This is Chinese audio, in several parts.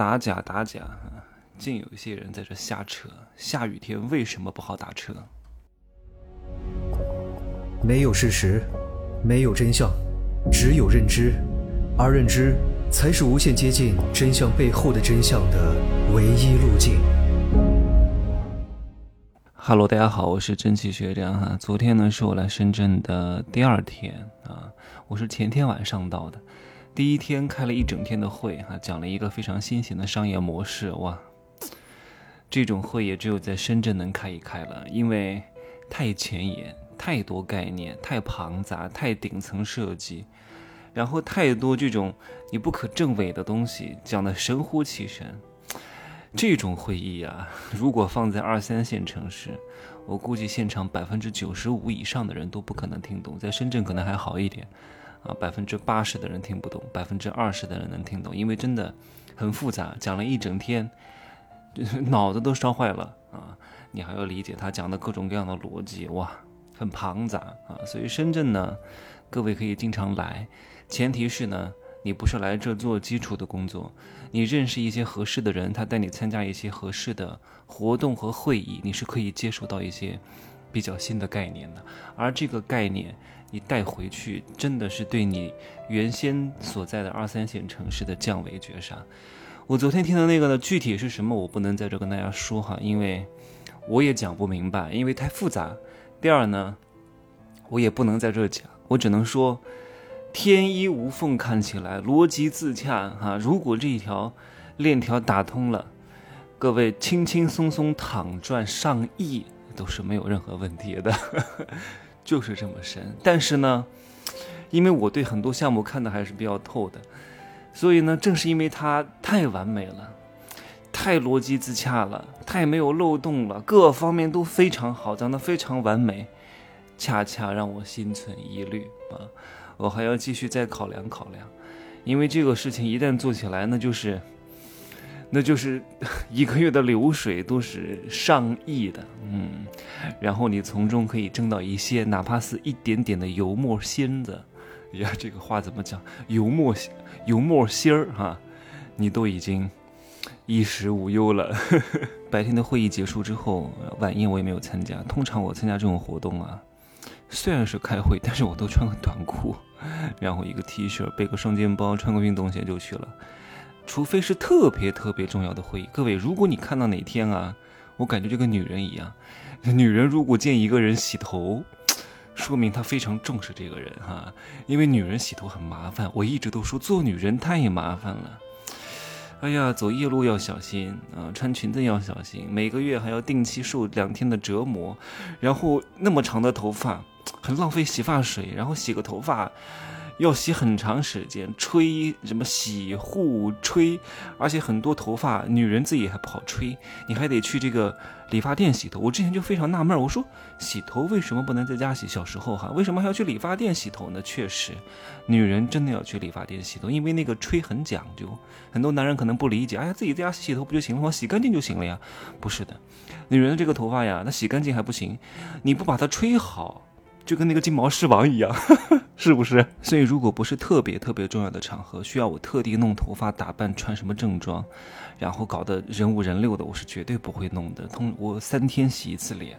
打假打假，竟有一些人在这瞎扯。下雨天为什么不好打车？没有事实，没有真相，只有认知，而认知才是无限接近真相背后的真相的唯一路径。Hello，大家好，我是蒸汽学长哈。昨天呢是我来深圳的第二天啊，我是前天晚上到的。第一天开了一整天的会哈，讲了一个非常新型的商业模式哇。这种会也只有在深圳能开一开了，因为太前沿。太多概念，太庞杂，太顶层设计，然后太多这种你不可证伪的东西，讲的神乎其神。这种会议啊，如果放在二三线城市，我估计现场百分之九十五以上的人都不可能听懂。在深圳可能还好一点，啊，百分之八十的人听不懂，百分之二十的人能听懂，因为真的很复杂，讲了一整天，脑子都烧坏了啊！你还要理解他讲的各种各样的逻辑，哇！很庞杂啊，所以深圳呢，各位可以经常来，前提是呢，你不是来这做基础的工作，你认识一些合适的人，他带你参加一些合适的活动和会议，你是可以接触到一些比较新的概念的，而这个概念你带回去，真的是对你原先所在的二三线城市的降维绝杀。我昨天听的那个呢，具体是什么，我不能在这跟大家说哈，因为我也讲不明白，因为太复杂。第二呢，我也不能在这讲，我只能说，天衣无缝看起来逻辑自洽哈。如果这一条链条打通了，各位轻轻松松躺赚上亿都是没有任何问题的，就是这么深。但是呢，因为我对很多项目看的还是比较透的，所以呢，正是因为它太完美了。太逻辑自洽了，太没有漏洞了，各方面都非常好，讲得非常完美，恰恰让我心存疑虑啊！我还要继续再考量考量，因为这个事情一旦做起来，那就是，那就是 一个月的流水都是上亿的，嗯，然后你从中可以挣到一些，哪怕是一点点的油墨芯子，呀，这个话怎么讲？油墨油墨芯儿哈，你都已经。衣食无忧了。白天的会议结束之后，晚宴我也没有参加。通常我参加这种活动啊，虽然是开会，但是我都穿个短裤，然后一个 T 恤，背个双肩包，穿个运动鞋就去了。除非是特别特别重要的会议。各位，如果你看到哪天啊，我感觉这个女人一样，女人如果见一个人洗头，说明她非常重视这个人哈。因为女人洗头很麻烦，我一直都说做女人太麻烦了。哎呀，走夜路要小心啊，穿裙子要小心，每个月还要定期受两天的折磨，然后那么长的头发，很浪费洗发水，然后洗个头发。要洗很长时间，吹什么洗护吹，而且很多头发女人自己还不好吹，你还得去这个理发店洗头。我之前就非常纳闷，我说洗头为什么不能在家洗？小时候哈，为什么还要去理发店洗头呢？确实，女人真的要去理发店洗头，因为那个吹很讲究。很多男人可能不理解，哎呀，自己在家洗头不就行了吗？洗干净就行了呀？不是的，女人的这个头发呀，那洗干净还不行，你不把它吹好。就跟那个金毛狮王一样，是不是？所以如果不是特别特别重要的场合，需要我特地弄头发、打扮、穿什么正装，然后搞得人五人六的，我是绝对不会弄的。通我三天洗一次脸，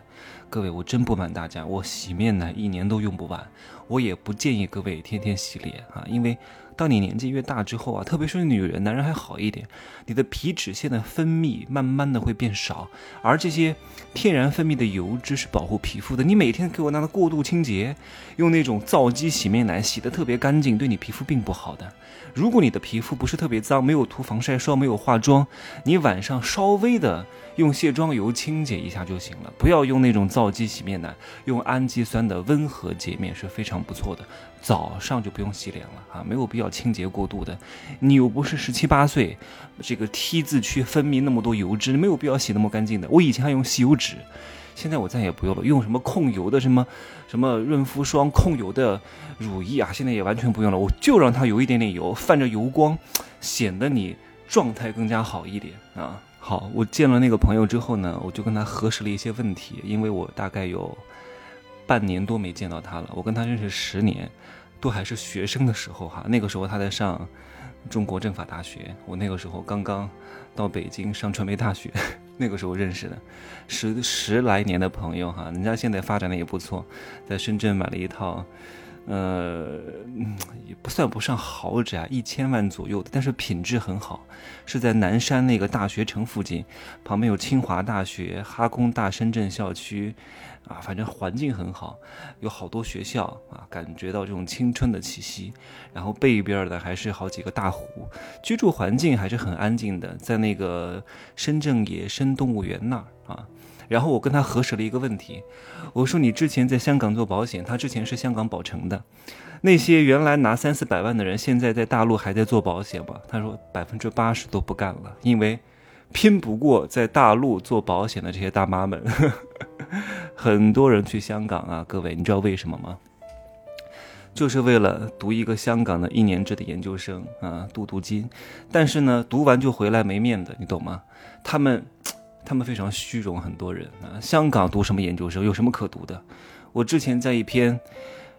各位，我真不瞒大家，我洗面奶一年都用不完。我也不建议各位天天洗脸啊，因为。当你年纪越大之后啊，特别是女人，男人还好一点，你的皮脂腺的分泌慢慢的会变少，而这些天然分泌的油脂是保护皮肤的。你每天给我拿的过度清洁，用那种皂基洗洗面奶洗的特别干净，对你皮肤并不好的。如果你的皮肤不是特别脏，没有涂防晒霜，没有化妆，你晚上稍微的用卸妆油清洁一下就行了，不要用那种皂基洗面奶，用氨基酸的温和洁面是非常不错的。早上就不用洗脸了啊，没有必要清洁过度的。你又不是十七八岁，这个 T 字区分泌那么多油脂，没有必要洗那么干净的。我以前还用吸油纸，现在我再也不用了，用什么控油的什么什么润肤霜、控油的乳液啊，现在也完全不用了。我就让它有一点点油，泛着油光，显得你状态更加好一点啊。好，我见了那个朋友之后呢，我就跟他核实了一些问题，因为我大概有。半年多没见到他了，我跟他认识十年，都还是学生的时候哈，那个时候他在上中国政法大学，我那个时候刚刚到北京上传媒大学，那个时候认识的，十十来年的朋友哈，人家现在发展的也不错，在深圳买了一套。呃，也不算不上豪宅，一千万左右的，但是品质很好，是在南山那个大学城附近，旁边有清华大学、哈工大深圳校区，啊，反正环境很好，有好多学校啊，感觉到这种青春的气息。然后背边的还是好几个大湖，居住环境还是很安静的，在那个深圳野生动物园那儿啊。然后我跟他核实了一个问题，我说你之前在香港做保险，他之前是香港保诚的，那些原来拿三四百万的人，现在在大陆还在做保险吗？他说百分之八十都不干了，因为拼不过在大陆做保险的这些大妈们，很多人去香港啊，各位，你知道为什么吗？就是为了读一个香港的一年制的研究生啊，镀镀金，但是呢，读完就回来没面子，你懂吗？他们。他们非常虚荣，很多人啊，香港读什么研究生，有什么可读的？我之前在一篇，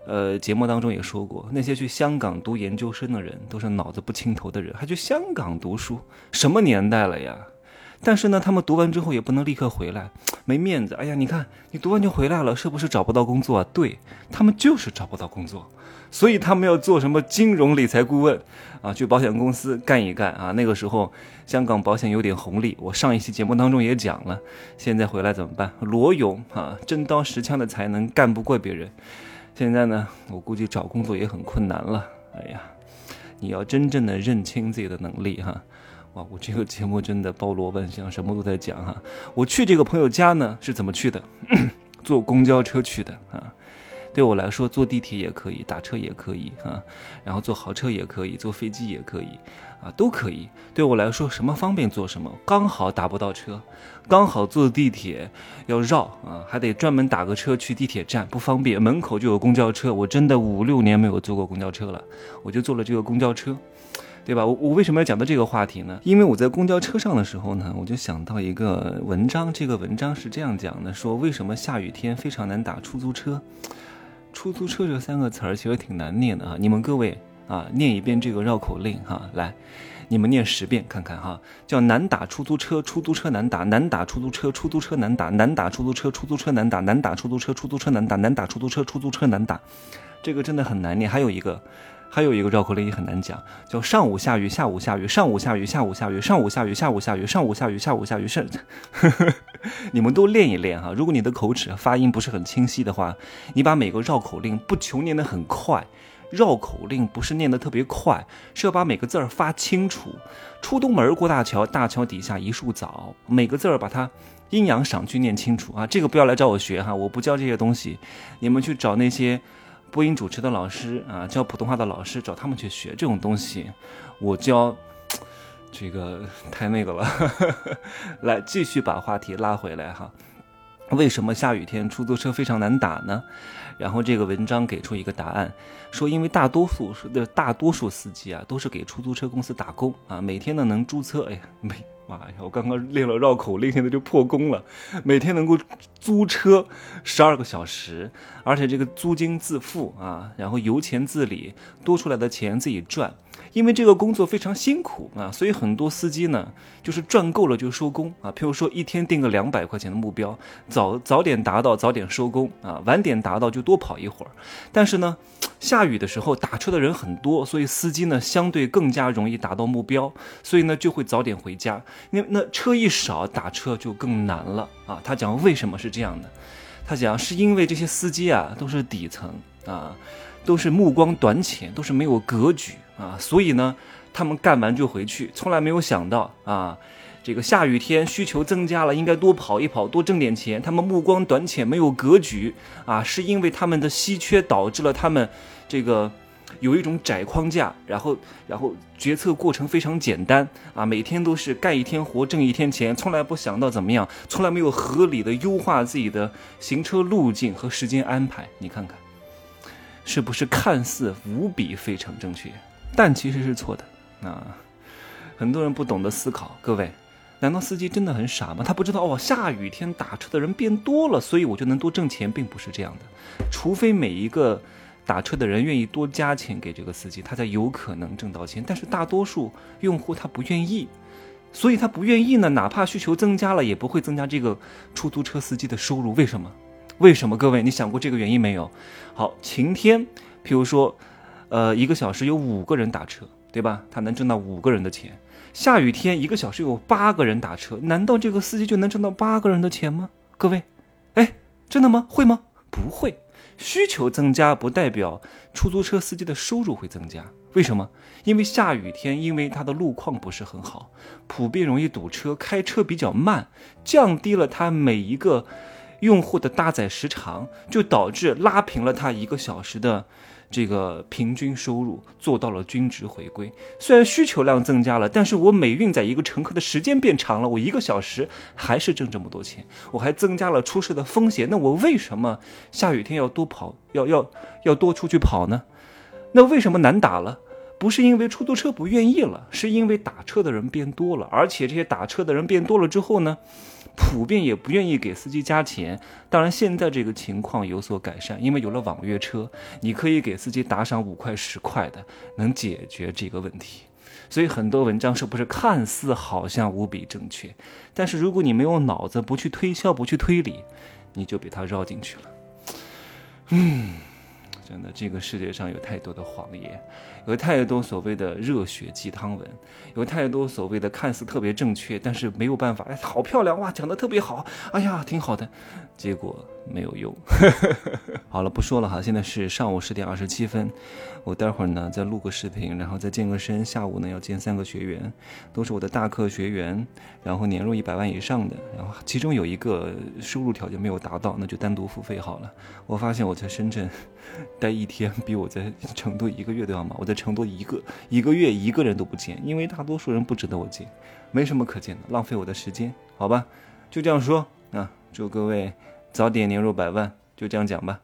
呃，节目当中也说过，那些去香港读研究生的人，都是脑子不清头的人，还去香港读书，什么年代了呀？但是呢，他们读完之后也不能立刻回来，没面子。哎呀，你看你读完就回来了，是不是找不到工作啊？对他们就是找不到工作，所以他们要做什么金融理财顾问啊，去保险公司干一干啊。那个时候香港保险有点红利，我上一期节目当中也讲了。现在回来怎么办？罗勇啊，真刀实枪的才能干不过别人。现在呢，我估计找工作也很困难了。哎呀，你要真正的认清自己的能力哈。哇，我这个节目真的包罗万象，什么都在讲哈。我去这个朋友家呢，是怎么去的？坐公交车去的啊。对我来说，坐地铁也可以，打车也可以啊。然后坐豪车也可以，坐飞机也可以啊，都可以。对我来说，什么方便坐什么。刚好打不到车，刚好坐地铁要绕啊，还得专门打个车去地铁站，不方便。门口就有公交车，我真的五六年没有坐过公交车了，我就坐了这个公交车。对吧？我我为什么要讲到这个话题呢？因为我在公交车上的时候呢，我就想到一个文章。这个文章是这样讲的：说为什么下雨天非常难打出租车？出租车这三个词儿其实挺难念的啊！你们各位啊，念一遍这个绕口令哈，来，你们念十遍看看哈。叫难打出租车，出租车难打，难打出租车，出租车难打，难打出租车，出租车难打，难打出租车，出租车难打，难打出租车，出租车难打。这个真的很难念。还有一个。还有一个绕口令也很难讲，叫上午下雨，下午下雨，上午下雨，下午下雨，上午下雨，下午下雨，上午下雨，下午下雨，上。你们都练一练哈。如果你的口齿发音不是很清晰的话，你把每个绕口令不求念得很快，绕口令不是念得特别快，是要把每个字儿发清楚。出东门过大桥，大桥底下一树枣，每个字儿把它阴阳赏去念清楚啊。这个不要来找我学哈，我不教这些东西，你们去找那些。播音主持的老师啊，教普通话的老师，找他们去学这种东西。我教，这个太那个了。来，继续把话题拉回来哈。为什么下雨天出租车非常难打呢？然后这个文章给出一个答案，说因为大多数的大多数司机啊，都是给出租车公司打工啊，每天呢能租车，哎呀，每。妈呀！我刚刚练了绕口令，现在就破功了。每天能够租车十二个小时，而且这个租金自付啊，然后油钱自理，多出来的钱自己赚。因为这个工作非常辛苦啊，所以很多司机呢，就是赚够了就收工啊。譬如说一天定个两百块钱的目标，早早点达到早点收工啊，晚点达到就多跑一会儿。但是呢，下雨的时候打车的人很多，所以司机呢相对更加容易达到目标，所以呢就会早点回家。那那车一少，打车就更难了啊。他讲为什么是这样的？他讲是因为这些司机啊都是底层啊，都是目光短浅，都是没有格局。啊，所以呢，他们干完就回去，从来没有想到啊，这个下雨天需求增加了，应该多跑一跑，多挣点钱。他们目光短浅，没有格局啊，是因为他们的稀缺导致了他们这个有一种窄框架，然后然后决策过程非常简单啊，每天都是干一天活挣一天钱，从来不想到怎么样，从来没有合理的优化自己的行车路径和时间安排。你看看，是不是看似无比非常正确？但其实是错的啊！很多人不懂得思考。各位，难道司机真的很傻吗？他不知道哦，下雨天打车的人变多了，所以我就能多挣钱，并不是这样的。除非每一个打车的人愿意多加钱给这个司机，他才有可能挣到钱。但是大多数用户他不愿意，所以他不愿意呢，哪怕需求增加了，也不会增加这个出租车司机的收入。为什么？为什么？各位，你想过这个原因没有？好，晴天，譬如说，呃，一个小时有五个人打车，对吧？他能挣到五个人的钱。下雨天，一个小时有八个人打车，难道这个司机就能挣到八个人的钱吗？各位，哎，真的吗？会吗？不会。需求增加不代表出租车司机的收入会增加。为什么？因为下雨天，因为它的路况不是很好，普遍容易堵车，开车比较慢，降低了他每一个。用户的搭载时长就导致拉平了他一个小时的这个平均收入，做到了均值回归。虽然需求量增加了，但是我每运载一个乘客的时间变长了，我一个小时还是挣这么多钱，我还增加了出事的风险。那我为什么下雨天要多跑，要要要多出去跑呢？那为什么难打了？不是因为出租车不愿意了，是因为打车的人变多了，而且这些打车的人变多了之后呢？普遍也不愿意给司机加钱，当然现在这个情况有所改善，因为有了网约车，你可以给司机打赏五块十块的，能解决这个问题。所以很多文章是不是看似好像无比正确，但是如果你没有脑子，不去推销，不去推理，你就被他绕进去了。嗯。真的，这个世界上有太多的谎言，有太多所谓的热血鸡汤文，有太多所谓的看似特别正确，但是没有办法。哎，好漂亮哇，讲的特别好，哎呀，挺好的，结果没有用。好了，不说了哈，现在是上午十点二十七分，我待会儿呢再录个视频，然后再健个身。下午呢要见三个学员，都是我的大课学员，然后年入一百万以上的，然后其中有一个收入条件没有达到，那就单独付费好了。我发现我在深圳。待一天比我在成都一个月都要忙。我在成都一个一个月一个人都不见，因为大多数人不值得我见，没什么可见的，浪费我的时间，好吧？就这样说啊，祝各位早点年入百万，就这样讲吧。